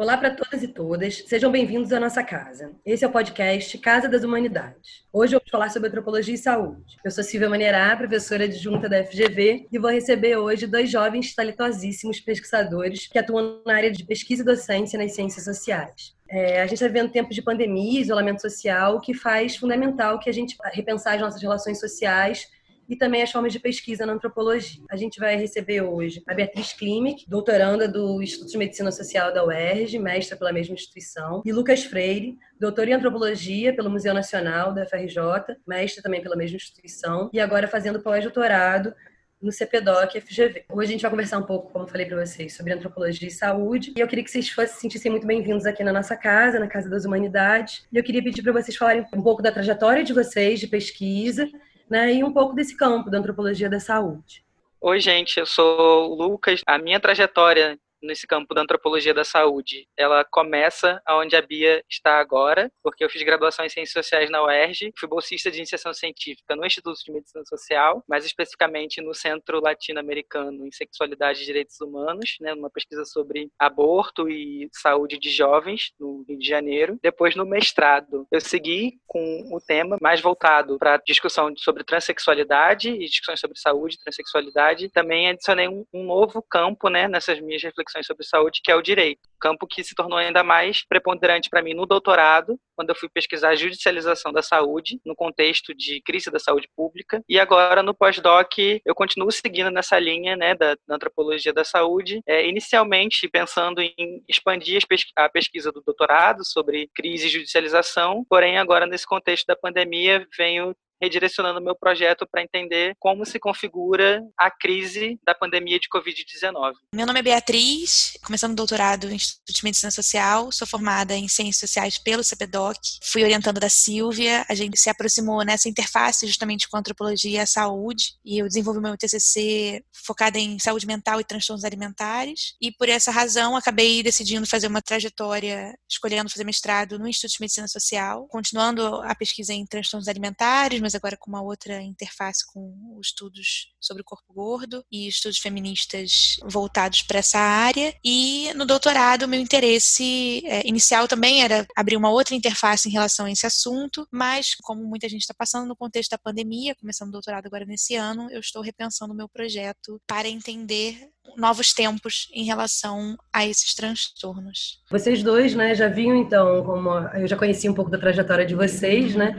Olá para todas e todas, sejam bem-vindos à nossa casa. Esse é o podcast Casa das Humanidades. Hoje vamos falar sobre antropologia e saúde. Eu sou Silvia Maneirá, professora adjunta da FGV, e vou receber hoje dois jovens talentosíssimos pesquisadores que atuam na área de pesquisa e docência nas ciências sociais. É, a gente está vivendo tempos de pandemia, isolamento social, que faz fundamental que a gente repensar as nossas relações sociais e também as formas de pesquisa na antropologia. A gente vai receber hoje a Beatriz Klimek, doutoranda do Instituto de Medicina Social da UERJ, mestra pela mesma instituição, e Lucas Freire, doutor em antropologia pelo Museu Nacional da FRJ, mestre também pela mesma instituição, e agora fazendo pós-doutorado no CPDOC FGV. Hoje a gente vai conversar um pouco, como falei para vocês, sobre antropologia e saúde. E eu queria que vocês fossem se sentissem muito bem-vindos aqui na nossa casa, na Casa das Humanidades. E eu queria pedir para vocês falarem um pouco da trajetória de vocês de pesquisa né, e um pouco desse campo da antropologia da saúde. Oi, gente, eu sou o Lucas. A minha trajetória nesse campo da antropologia da saúde, ela começa onde a Bia está agora, porque eu fiz graduação em Ciências Sociais na UERJ, fui bolsista de iniciação científica no Instituto de Medicina Social, mais especificamente no Centro Latino-Americano em Sexualidade e Direitos Humanos, né, numa pesquisa sobre aborto e saúde de jovens no Rio de Janeiro. Depois, no mestrado, eu segui com o tema mais voltado para discussão sobre transexualidade e discussões sobre saúde transexualidade. Também adicionei um, um novo campo né, nessas minhas reflexões reflexões sobre saúde, que é o direito. Campo que se tornou ainda mais preponderante para mim no doutorado, quando eu fui pesquisar a judicialização da saúde, no contexto de crise da saúde pública. E agora, no pós-doc, eu continuo seguindo nessa linha né, da, da antropologia da saúde, é, inicialmente pensando em expandir a pesquisa do doutorado sobre crise e judicialização, porém, agora, nesse contexto da pandemia, venho redirecionando meu projeto para entender como se configura a crise da pandemia de Covid-19. Meu nome é Beatriz, começando o doutorado no Instituto de Medicina Social, sou formada em Ciências Sociais pelo CPDOC, fui orientando da Silvia, a gente se aproximou nessa interface justamente com a antropologia e a saúde, e eu desenvolvi meu TCC focada em saúde mental e transtornos alimentares, e por essa razão acabei decidindo fazer uma trajetória, escolhendo fazer mestrado no Instituto de Medicina Social, continuando a pesquisa em transtornos alimentares, mas agora com uma outra interface com os estudos sobre o corpo gordo e estudos feministas voltados para essa área. E no doutorado, meu interesse é, inicial também era abrir uma outra interface em relação a esse assunto, mas como muita gente está passando no contexto da pandemia, começando o doutorado agora nesse ano, eu estou repensando o meu projeto para entender novos tempos em relação a esses transtornos. Vocês dois, né, já vinham então, como eu já conheci um pouco da trajetória de vocês, né?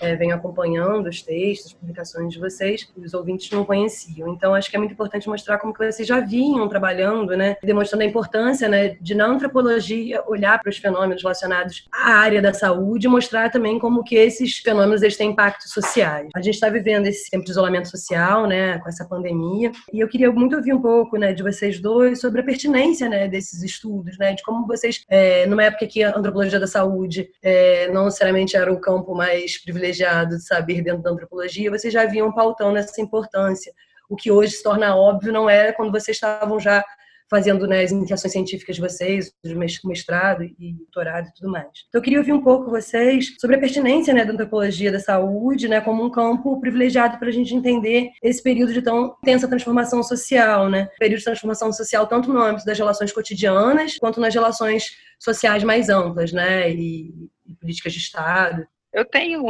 É, venho acompanhando os textos, as publicações de vocês, os ouvintes não conheciam. Então, acho que é muito importante mostrar como que vocês já vinham trabalhando, né, demonstrando a importância, né, de na antropologia olhar para os fenômenos relacionados à área da saúde e mostrar também como que esses fenômenos eles têm impactos sociais. A gente está vivendo esse tempo de isolamento social, né, com essa pandemia, e eu queria muito ouvir um pouco, né, de vocês dois sobre a pertinência, né, desses estudos, né, de como vocês, é, numa época que a antropologia da saúde é, não necessariamente era o campo mais privilegiado privilegiado de saber dentro da antropologia, vocês já vinham pautando essa importância. O que hoje se torna óbvio não era quando vocês estavam já fazendo né, as iniciações científicas de vocês, o mestrado e doutorado e tudo mais. Então, eu queria ouvir um pouco vocês sobre a pertinência né, da antropologia da saúde né, como um campo privilegiado para a gente entender esse período de tão intensa transformação social, né? Período de transformação social tanto no âmbito das relações cotidianas quanto nas relações sociais mais amplas, né? E, e políticas de Estado. Eu tenho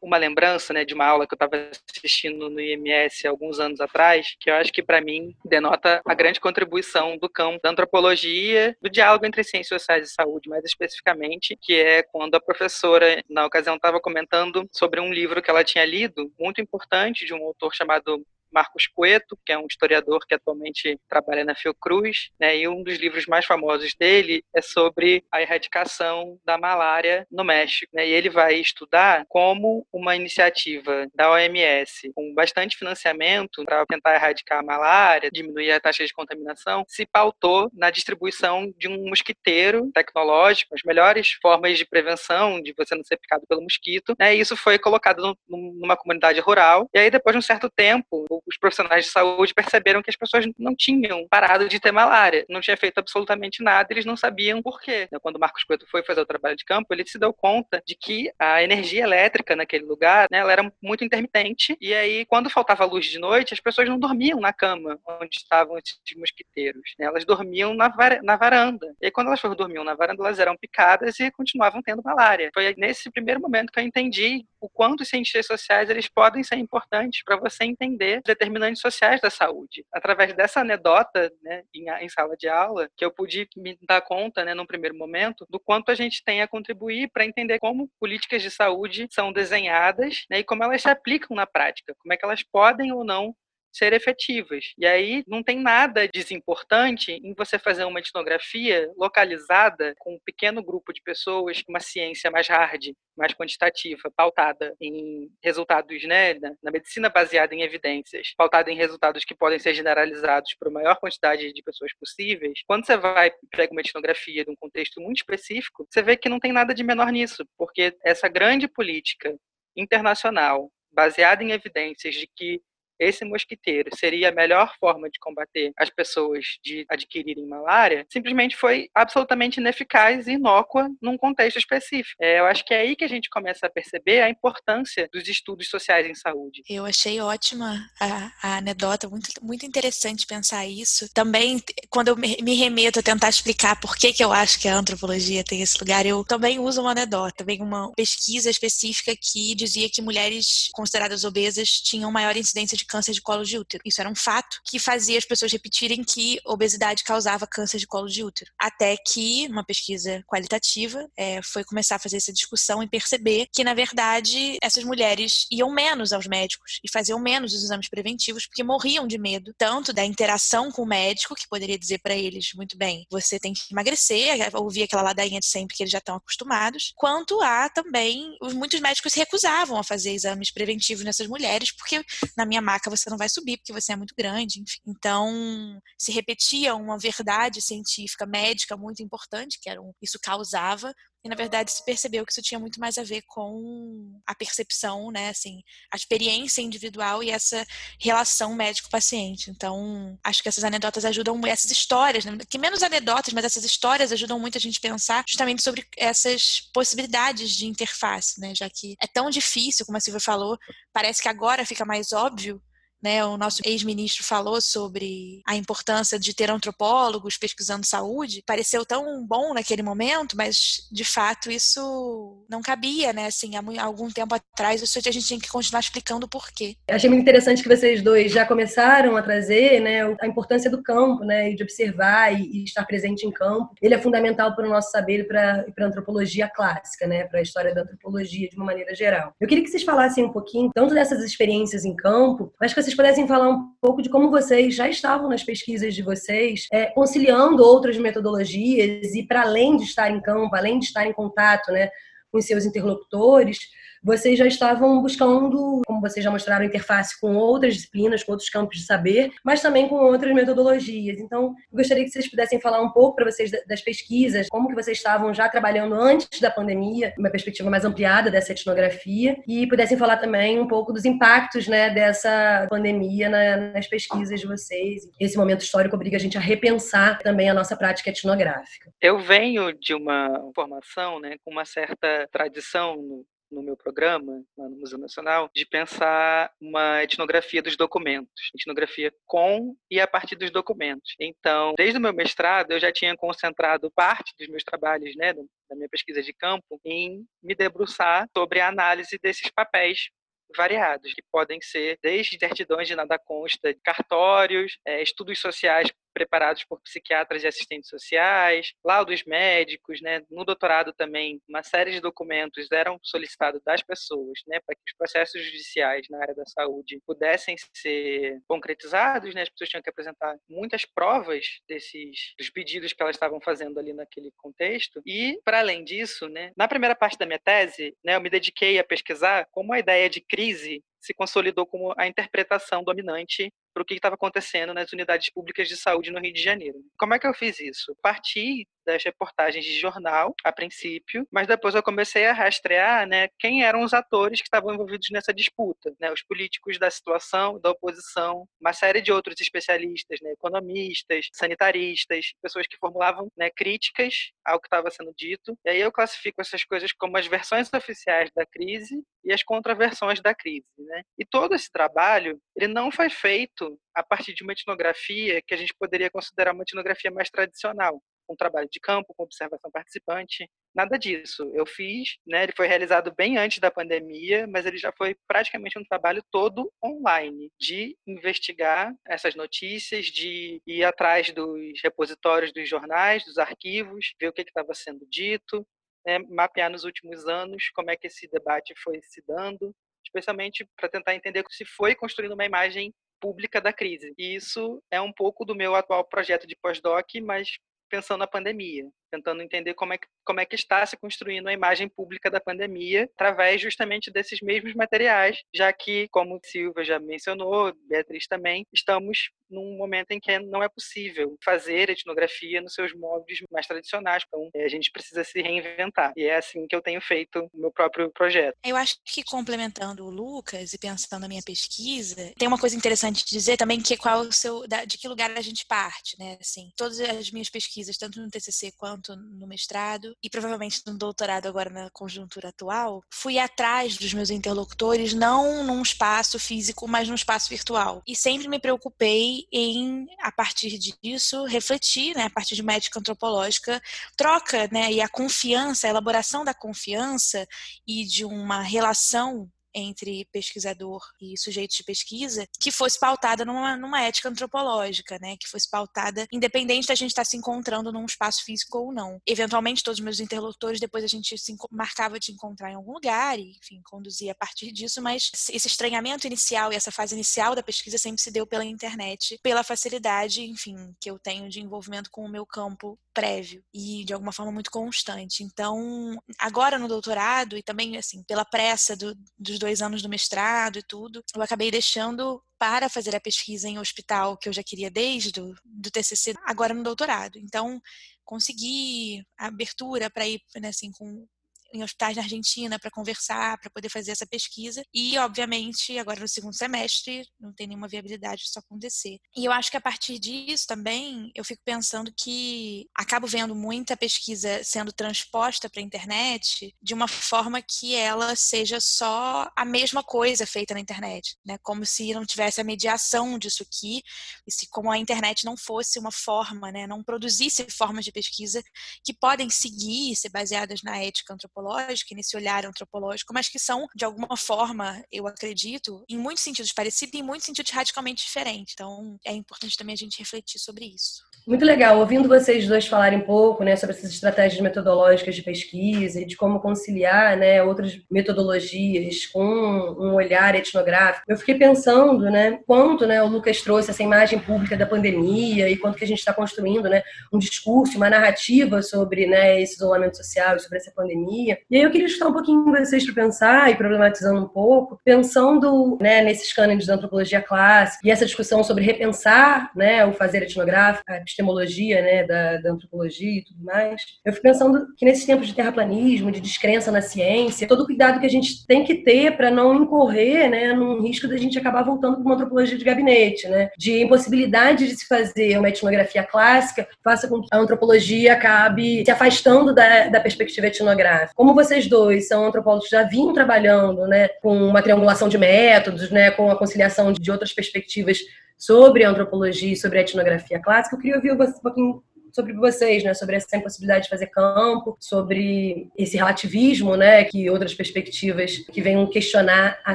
uma lembrança né, de uma aula que eu estava assistindo no IMS alguns anos atrás, que eu acho que para mim denota a grande contribuição do campo da antropologia, do diálogo entre ciências sociais e saúde, mais especificamente, que é quando a professora, na ocasião, estava comentando sobre um livro que ela tinha lido, muito importante, de um autor chamado Marcos Cueto, que é um historiador que atualmente trabalha na Fiocruz, né, e um dos livros mais famosos dele é sobre a erradicação da malária no México. Né, e ele vai estudar como uma iniciativa da OMS, com bastante financiamento para tentar erradicar a malária, diminuir a taxa de contaminação, se pautou na distribuição de um mosquiteiro tecnológico, as melhores formas de prevenção de você não ser picado pelo mosquito. Né, e isso foi colocado numa comunidade rural. E aí, depois de um certo tempo, os profissionais de saúde perceberam que as pessoas não tinham parado de ter malária, não tinha feito absolutamente nada, eles não sabiam por quê. Então, quando o Marcos Couto foi fazer o trabalho de campo, ele se deu conta de que a energia elétrica naquele lugar, né, ela era muito intermitente, e aí, quando faltava luz de noite, as pessoas não dormiam na cama onde estavam esses mosquiteiros, né, elas dormiam na, var na varanda. E aí, quando elas dormiam na varanda, elas eram picadas e continuavam tendo malária. Foi nesse primeiro momento que eu entendi o quanto os cientistas sociais eles podem ser importantes para você entender determinantes sociais da saúde. Através dessa anedota, né, em, em, sala de aula, que eu pude me dar conta, né, num primeiro momento, do quanto a gente tem a contribuir para entender como políticas de saúde são desenhadas né, e como elas se aplicam na prática, como é que elas podem ou não ser efetivas. E aí não tem nada desimportante em você fazer uma etnografia localizada com um pequeno grupo de pessoas, uma ciência mais hard, mais quantitativa, pautada em resultados, né, na medicina baseada em evidências, pautada em resultados que podem ser generalizados para a maior quantidade de pessoas possíveis. Quando você vai pega uma etnografia de um contexto muito específico, você vê que não tem nada de menor nisso, porque essa grande política internacional baseada em evidências de que esse mosquiteiro seria a melhor forma de combater as pessoas de adquirirem malária, simplesmente foi absolutamente ineficaz e inócua num contexto específico. É, eu acho que é aí que a gente começa a perceber a importância dos estudos sociais em saúde. Eu achei ótima a, a anedota, muito, muito interessante pensar isso. Também, quando eu me remeto a tentar explicar por que, que eu acho que a antropologia tem esse lugar, eu também uso uma anedota. Vem uma pesquisa específica que dizia que mulheres consideradas obesas tinham maior incidência de de câncer de colo de útero. Isso era um fato que fazia as pessoas repetirem que obesidade causava câncer de colo de útero. Até que, uma pesquisa qualitativa, é, foi começar a fazer essa discussão e perceber que, na verdade, essas mulheres iam menos aos médicos e faziam menos os exames preventivos porque morriam de medo, tanto da interação com o médico, que poderia dizer para eles, muito bem, você tem que emagrecer, ouvir aquela ladainha de sempre que eles já estão acostumados, quanto a também, muitos médicos se recusavam a fazer exames preventivos nessas mulheres, porque na minha maca você não vai subir porque você é muito grande, enfim. Então, se repetia uma verdade científica, médica muito importante, que era um, isso causava e na verdade se percebeu que isso tinha muito mais a ver com a percepção, né, assim, a experiência individual e essa relação médico-paciente. Então, acho que essas anedotas ajudam, essas histórias, né, que menos anedotas, mas essas histórias ajudam muito a gente pensar justamente sobre essas possibilidades de interface, né, já que é tão difícil, como a Silvia falou, parece que agora fica mais óbvio, né, o nosso ex-ministro falou sobre a importância de ter antropólogos pesquisando saúde. Pareceu tão bom naquele momento, mas de fato isso não cabia, né? Assim, há algum tempo atrás, isso a gente tinha que continuar explicando o porquê. Achei muito interessante que vocês dois já começaram a trazer, né, a importância do campo, né, e de observar e, estar presente em campo. Ele é fundamental para o nosso saber e para a antropologia clássica, né, para a história da antropologia de uma maneira geral. Eu queria que vocês falassem um pouquinho tanto dessas experiências em campo, mas que vocês vocês pudessem falar um pouco de como vocês já estavam nas pesquisas de vocês, é, conciliando outras metodologias e para além de estar em campo, além de estar em contato né, com seus interlocutores, vocês já estavam buscando, como vocês já mostraram, interface com outras disciplinas, com outros campos de saber, mas também com outras metodologias. Então, gostaria que vocês pudessem falar um pouco para vocês das pesquisas, como que vocês estavam já trabalhando antes da pandemia, uma perspectiva mais ampliada dessa etnografia, e pudessem falar também um pouco dos impactos né, dessa pandemia na, nas pesquisas de vocês. Esse momento histórico obriga a gente a repensar também a nossa prática etnográfica. Eu venho de uma formação né, com uma certa tradição no meu programa, lá no Museu Nacional, de pensar uma etnografia dos documentos, etnografia com e a partir dos documentos. Então, desde o meu mestrado, eu já tinha concentrado parte dos meus trabalhos, né, da minha pesquisa de campo, em me debruçar sobre a análise desses papéis variados, que podem ser desde certidões de nada consta, cartórios, é, estudos sociais preparados por psiquiatras e assistentes sociais, laudos médicos, né? No doutorado também, uma série de documentos eram solicitados das pessoas, né, para que os processos judiciais na área da saúde pudessem ser concretizados, né? As pessoas tinham que apresentar muitas provas desses dos pedidos que elas estavam fazendo ali naquele contexto. E para além disso, né, na primeira parte da minha tese, né, eu me dediquei a pesquisar como a ideia de crise se consolidou como a interpretação dominante para o que estava acontecendo nas unidades públicas de saúde no Rio de Janeiro. Como é que eu fiz isso? Parti das reportagens de jornal, a princípio, mas depois eu comecei a rastrear né, quem eram os atores que estavam envolvidos nessa disputa, né, os políticos da situação, da oposição, uma série de outros especialistas, né, economistas, sanitaristas, pessoas que formulavam né, críticas ao que estava sendo dito. E aí eu classifico essas coisas como as versões oficiais da crise e as contraversões da crise. Né? E todo esse trabalho ele não foi feito a partir de uma etnografia que a gente poderia considerar uma etnografia mais tradicional um trabalho de campo, com observação participante, nada disso. Eu fiz, né, ele foi realizado bem antes da pandemia, mas ele já foi praticamente um trabalho todo online, de investigar essas notícias, de ir atrás dos repositórios dos jornais, dos arquivos, ver o que estava sendo dito, né, mapear nos últimos anos como é que esse debate foi se dando, especialmente para tentar entender se foi construindo uma imagem pública da crise. E isso é um pouco do meu atual projeto de pós-doc, mas pensando na pandemia, tentando entender como é, que, como é que está se construindo a imagem pública da pandemia através justamente desses mesmos materiais, já que, como Silvia já mencionou, Beatriz também, estamos num momento em que não é possível fazer etnografia nos seus moldes mais tradicionais, então é, a gente precisa se reinventar. E é assim que eu tenho feito o meu próprio projeto. Eu acho que complementando o Lucas e pensando na minha pesquisa, tem uma coisa interessante de dizer também que é qual o seu de que lugar a gente parte, né? Assim, todas as minhas pesquisas, tanto no TCC quanto no mestrado e provavelmente no doutorado agora na conjuntura atual, fui atrás dos meus interlocutores não num espaço físico, mas num espaço virtual. E sempre me preocupei em, a partir disso, refletir, né, a partir de uma ética antropológica, troca, né, e a confiança, a elaboração da confiança e de uma relação entre pesquisador e sujeitos de pesquisa que fosse pautada numa, numa ética antropológica, né? Que fosse pautada independente da gente estar se encontrando num espaço físico ou não. Eventualmente, todos os meus interlocutores, depois a gente se marcava de encontrar em algum lugar e, enfim, conduzia a partir disso, mas esse estranhamento inicial e essa fase inicial da pesquisa sempre se deu pela internet, pela facilidade, enfim, que eu tenho de envolvimento com o meu campo prévio e de alguma forma muito constante. Então, agora no doutorado e também assim pela pressa do, dos dois anos do mestrado e tudo, eu acabei deixando para fazer a pesquisa em hospital que eu já queria desde o do TCC, agora no doutorado. Então, consegui abertura para ir né, assim com em hospitais na Argentina para conversar, para poder fazer essa pesquisa. E, obviamente, agora no segundo semestre, não tem nenhuma viabilidade disso acontecer. E eu acho que a partir disso também, eu fico pensando que acabo vendo muita pesquisa sendo transposta para a internet de uma forma que ela seja só a mesma coisa feita na internet, né? Como se não tivesse a mediação disso aqui, e se como a internet não fosse uma forma, né? Não produzisse formas de pesquisa que podem seguir, ser baseadas na ética antropológica antropológica, nesse olhar antropológico, mas que são, de alguma forma, eu acredito, em muitos sentidos parecidos e em muitos sentidos radicalmente diferentes. Então, é importante também a gente refletir sobre isso. Muito legal. Ouvindo vocês dois falarem um pouco né, sobre essas estratégias metodológicas de pesquisa e de como conciliar né, outras metodologias com um olhar etnográfico, eu fiquei pensando né, quanto né, o Lucas trouxe essa imagem pública da pandemia e quanto que a gente está construindo né, um discurso, uma narrativa sobre né, esse isolamento social, sobre essa pandemia, e aí eu queria escutar um pouquinho vocês para pensar e problematizando um pouco, pensando né, nesses cânones da antropologia clássica e essa discussão sobre repensar né, o fazer etnográfico, a epistemologia né, da, da antropologia e tudo mais. Eu fico pensando que nesses tempos de terraplanismo, de descrença na ciência, todo o cuidado que a gente tem que ter para não incorrer né, num risco da gente acabar voltando para uma antropologia de gabinete, né, de impossibilidade de se fazer uma etnografia clássica, faça com que a antropologia acabe se afastando da, da perspectiva etnográfica como vocês dois são antropólogos já vinham trabalhando né, com uma triangulação de métodos, né, com a conciliação de outras perspectivas sobre a antropologia e sobre a etnografia clássica, eu queria ouvir um pouquinho sobre vocês, né, sobre essa impossibilidade de fazer campo, sobre esse relativismo, né, que outras perspectivas que venham questionar a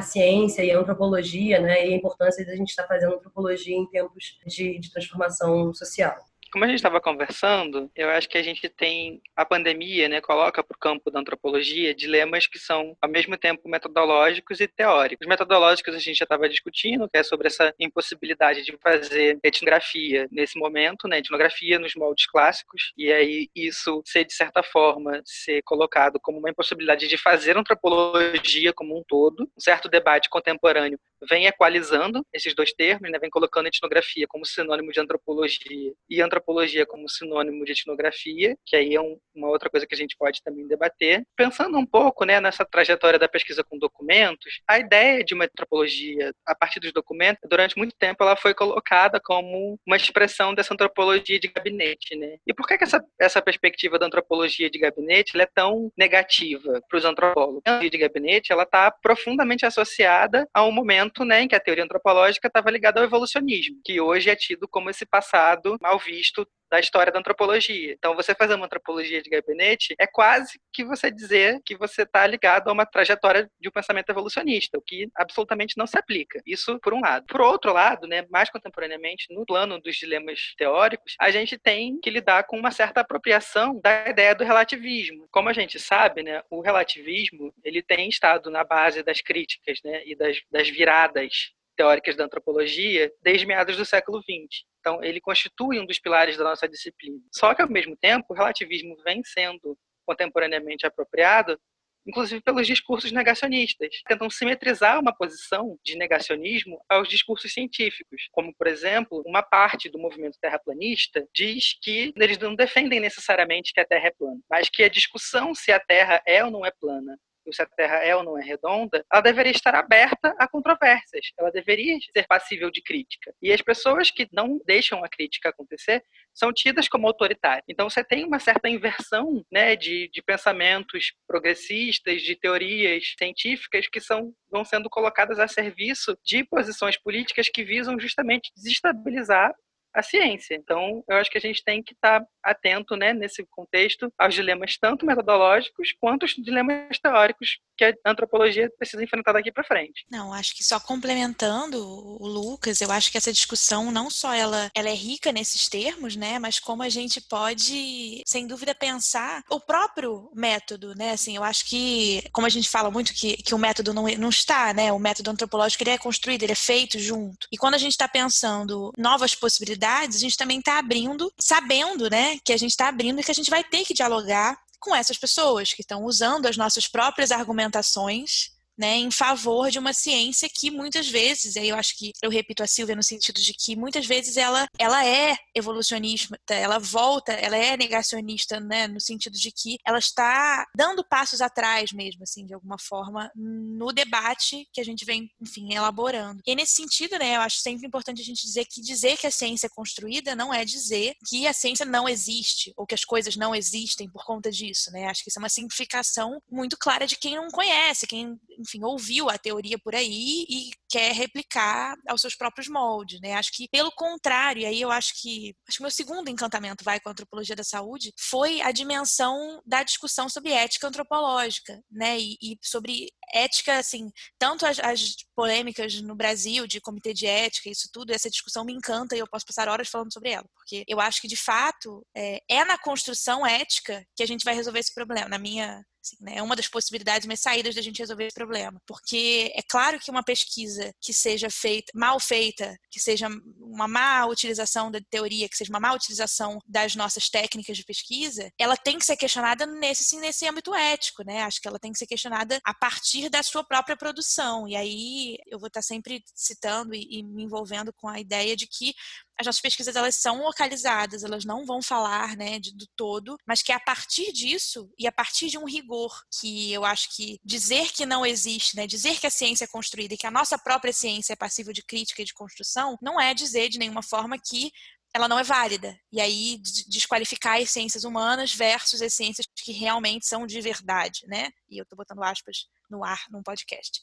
ciência e a antropologia, né, e a importância de a gente estar fazendo antropologia em tempos de, de transformação social. Como a gente estava conversando, eu acho que a gente tem a pandemia, né, coloca para o campo da antropologia dilemas que são ao mesmo tempo metodológicos e teóricos. Os metodológicos a gente já estava discutindo, que é sobre essa impossibilidade de fazer etnografia nesse momento, né, etnografia nos moldes clássicos, e aí isso ser de certa forma ser colocado como uma impossibilidade de fazer antropologia como um todo. Um certo debate contemporâneo vem equalizando esses dois termos, né, vem colocando etnografia como sinônimo de antropologia e antropologia como sinônimo de etnografia, que aí é um, uma outra coisa que a gente pode também debater. Pensando um pouco né, nessa trajetória da pesquisa com documentos, a ideia de uma antropologia a partir dos documentos, durante muito tempo ela foi colocada como uma expressão dessa antropologia de gabinete. Né? E por que, que essa, essa perspectiva da antropologia de gabinete é tão negativa para os antropólogos? A antropologia de gabinete ela está profundamente associada a um momento né, em que a teoria antropológica estava ligada ao evolucionismo, que hoje é tido como esse passado mal visto da história da antropologia. Então, você fazer uma antropologia de gabinete é quase que você dizer que você está ligado a uma trajetória de um pensamento evolucionista, o que absolutamente não se aplica. Isso por um lado. Por outro lado, né, mais contemporaneamente, no plano dos dilemas teóricos, a gente tem que lidar com uma certa apropriação da ideia do relativismo. Como a gente sabe, né, o relativismo ele tem estado na base das críticas né, e das, das viradas teóricas da antropologia desde meados do século XX. Então, ele constitui um dos pilares da nossa disciplina. Só que, ao mesmo tempo, o relativismo vem sendo contemporaneamente apropriado, inclusive pelos discursos negacionistas. Tentam simetrizar uma posição de negacionismo aos discursos científicos. Como, por exemplo, uma parte do movimento terraplanista diz que eles não defendem necessariamente que a Terra é plana, mas que a discussão se a Terra é ou não é plana se a Terra é ou não é redonda, ela deveria estar aberta a controvérsias, ela deveria ser passível de crítica. E as pessoas que não deixam a crítica acontecer são tidas como autoritárias. Então você tem uma certa inversão né, de, de pensamentos progressistas, de teorias científicas que são, vão sendo colocadas a serviço de posições políticas que visam justamente desestabilizar a ciência. Então, eu acho que a gente tem que estar atento, né, nesse contexto, aos dilemas tanto metodológicos quanto os dilemas teóricos que a antropologia precisa enfrentar daqui para frente. Não, acho que só complementando o Lucas, eu acho que essa discussão não só ela, ela é rica nesses termos, né, mas como a gente pode, sem dúvida, pensar o próprio método, né, assim, eu acho que, como a gente fala muito que, que o método não, não está, né, o método antropológico ele é construído, ele é feito junto. E quando a gente está pensando novas possibilidades a gente também está abrindo, sabendo, né, que a gente está abrindo e que a gente vai ter que dialogar com essas pessoas que estão usando as nossas próprias argumentações né, em favor de uma ciência que muitas vezes, aí eu acho que eu repito a Silvia no sentido de que muitas vezes ela, ela é evolucionista, ela volta, ela é negacionista, né, no sentido de que ela está dando passos atrás mesmo, assim, de alguma forma, no debate que a gente vem, enfim, elaborando. E nesse sentido, né, eu acho sempre importante a gente dizer que dizer que a ciência é construída não é dizer que a ciência não existe ou que as coisas não existem por conta disso, né? Acho que isso é uma simplificação muito clara de quem não conhece, quem, enfim, ouviu a teoria por aí e quer replicar aos seus próprios moldes, né? Acho que pelo contrário, aí eu acho que acho que meu segundo encantamento vai com a antropologia da saúde foi a dimensão da discussão sobre ética antropológica, né? E, e sobre ética, assim, tanto as, as, polêmicas no Brasil de comitê de ética, isso tudo, essa discussão me encanta e eu posso passar horas falando sobre ela, porque eu acho que de fato é, é na construção ética que a gente vai resolver esse problema, na minha Assim, né? É uma das possibilidades, mas saídas da gente resolver esse problema. Porque é claro que uma pesquisa que seja feita, mal feita, que seja uma má utilização da teoria, que seja uma má utilização das nossas técnicas de pesquisa, ela tem que ser questionada nesse, nesse âmbito ético, né? Acho que ela tem que ser questionada a partir da sua própria produção. E aí eu vou estar sempre citando e, e me envolvendo com a ideia de que as nossas pesquisas elas são localizadas, elas não vão falar né, de, do todo, mas que a partir disso e a partir de um rigor que eu acho que dizer que não existe, né, dizer que a ciência é construída e que a nossa própria ciência é passível de crítica e de construção, não é dizer de nenhuma forma que ela não é válida. E aí desqualificar as ciências humanas versus as ciências que realmente são de verdade, né? E eu estou botando aspas no ar, num podcast.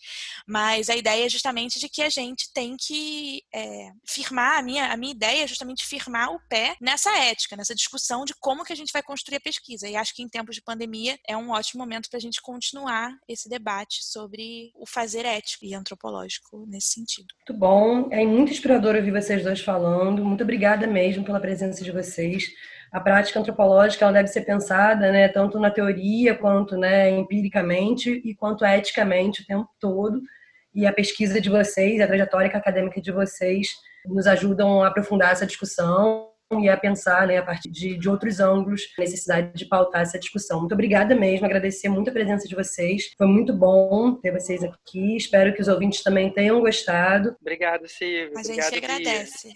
Mas a ideia é justamente de que a gente tem que é, firmar, a minha, a minha ideia é justamente firmar o pé nessa ética, nessa discussão de como que a gente vai construir a pesquisa. E acho que em tempos de pandemia é um ótimo momento para a gente continuar esse debate sobre o fazer ético e antropológico nesse sentido. Muito bom, é muito inspirador ouvir vocês dois falando. Muito obrigada mesmo pela presença de vocês a prática antropológica ela deve ser pensada, né, tanto na teoria quanto, né, empiricamente e quanto eticamente o tempo todo. E a pesquisa de vocês, a trajetória acadêmica de vocês nos ajudam a aprofundar essa discussão e a pensar, né, a partir de, de outros ângulos, a necessidade de pautar essa discussão. Muito obrigada mesmo, agradecer muito a presença de vocês. Foi muito bom ter vocês aqui. Espero que os ouvintes também tenham gostado. Obrigado, Silvio. A gente agradece.